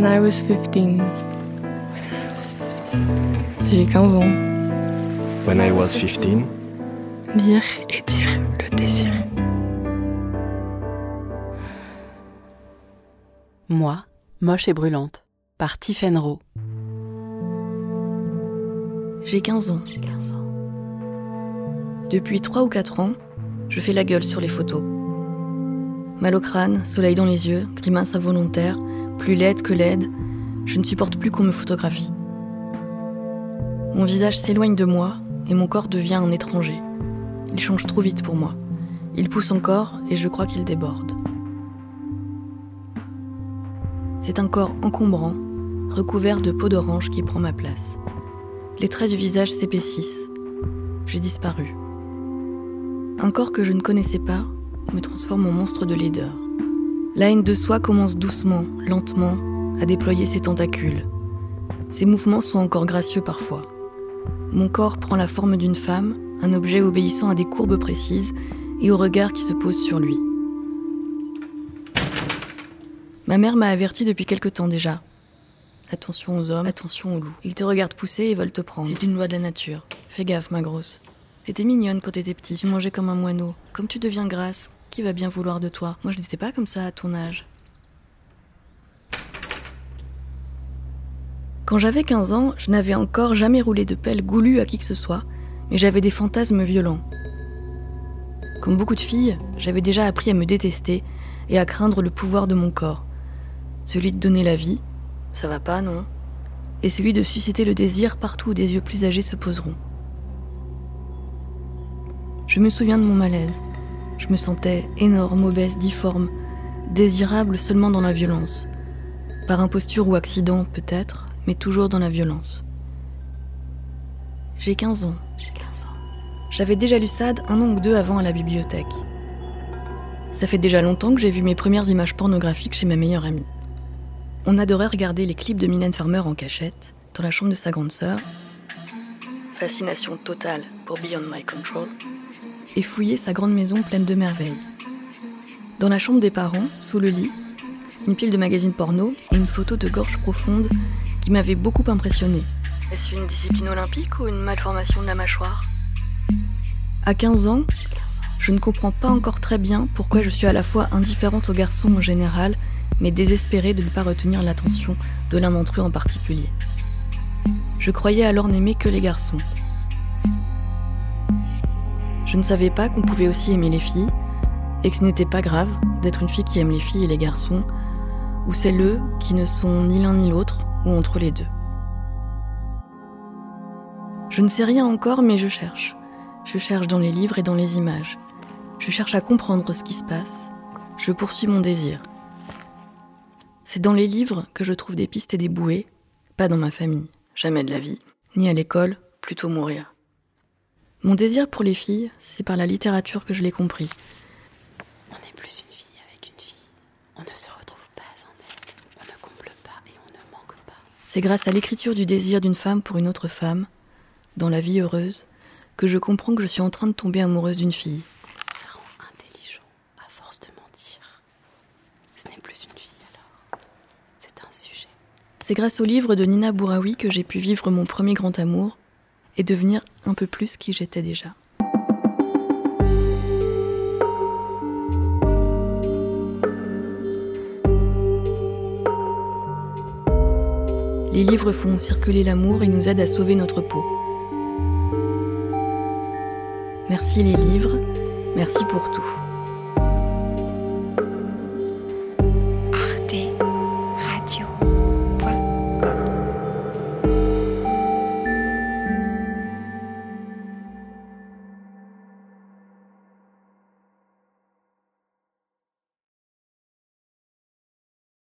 When I was 15. J'ai 15 ans. When I was 15. Lire et dire le désir. Moi, moche et brûlante, par Tiffen Rowe. J'ai 15 ans. Depuis 3 ou 4 ans, je fais la gueule sur les photos. Mal au crâne, soleil dans les yeux, grimace involontaire, plus laide que laide, je ne supporte plus qu'on me photographie. Mon visage s'éloigne de moi et mon corps devient un étranger. Il change trop vite pour moi. Il pousse encore et je crois qu'il déborde. C'est un corps encombrant, recouvert de peau d'orange qui prend ma place. Les traits du visage s'épaississent. J'ai disparu. Un corps que je ne connaissais pas me transforme en monstre de laideur. La haine de soi commence doucement, lentement, à déployer ses tentacules. Ses mouvements sont encore gracieux parfois. Mon corps prend la forme d'une femme, un objet obéissant à des courbes précises et au regard qui se pose sur lui. Ma mère m'a averti depuis quelque temps déjà. Attention aux hommes, attention aux loups. Ils te regardent pousser et veulent te prendre. C'est une loi de la nature. Fais gaffe, ma grosse. T'étais mignonne quand t'étais petite. Tu mangeais comme un moineau. Comme tu deviens grasse, qui va bien vouloir de toi? Moi, je n'étais pas comme ça à ton âge. Quand j'avais 15 ans, je n'avais encore jamais roulé de pelle goulue à qui que ce soit, mais j'avais des fantasmes violents. Comme beaucoup de filles, j'avais déjà appris à me détester et à craindre le pouvoir de mon corps. Celui de donner la vie, ça va pas, non? Et celui de susciter le désir partout où des yeux plus âgés se poseront. Je me souviens de mon malaise. Je me sentais énorme, obèse, difforme, désirable seulement dans la violence. Par imposture ou accident, peut-être, mais toujours dans la violence. J'ai 15 ans. J'avais déjà lu Sade un an ou deux avant à la bibliothèque. Ça fait déjà longtemps que j'ai vu mes premières images pornographiques chez ma meilleure amie. On adorait regarder les clips de Mylène Farmer en cachette, dans la chambre de sa grande sœur. Fascination totale pour Beyond My Control. Et fouiller sa grande maison pleine de merveilles. Dans la chambre des parents, sous le lit, une pile de magazines porno et une photo de gorge profonde qui m'avait beaucoup impressionné. Est-ce une discipline olympique ou une malformation de la mâchoire? À 15 ans, je ne comprends pas encore très bien pourquoi je suis à la fois indifférente aux garçons en général, mais désespérée de ne pas retenir l'attention de l'un d'entre eux en particulier. Je croyais alors n'aimer que les garçons. Je ne savais pas qu'on pouvait aussi aimer les filles, et que ce n'était pas grave d'être une fille qui aime les filles et les garçons, ou celles qui ne sont ni l'un ni l'autre, ou entre les deux. Je ne sais rien encore, mais je cherche. Je cherche dans les livres et dans les images. Je cherche à comprendre ce qui se passe. Je poursuis mon désir. C'est dans les livres que je trouve des pistes et des bouées, pas dans ma famille, jamais de la vie, ni à l'école, plutôt mourir. Mon désir pour les filles, c'est par la littérature que je l'ai compris. On n'est plus une fille avec une fille. On ne se retrouve pas en elle. On ne comble pas et on ne manque pas. C'est grâce à l'écriture du désir d'une femme pour une autre femme, dans la vie heureuse, que je comprends que je suis en train de tomber amoureuse d'une fille. Ça rend intelligent à force de mentir. Ce n'est plus une fille alors. C'est un sujet. C'est grâce au livre de Nina Bouraoui que j'ai pu vivre mon premier grand amour et devenir un peu plus qui j'étais déjà. Les livres font circuler l'amour et nous aident à sauver notre peau. Merci les livres, merci pour tout.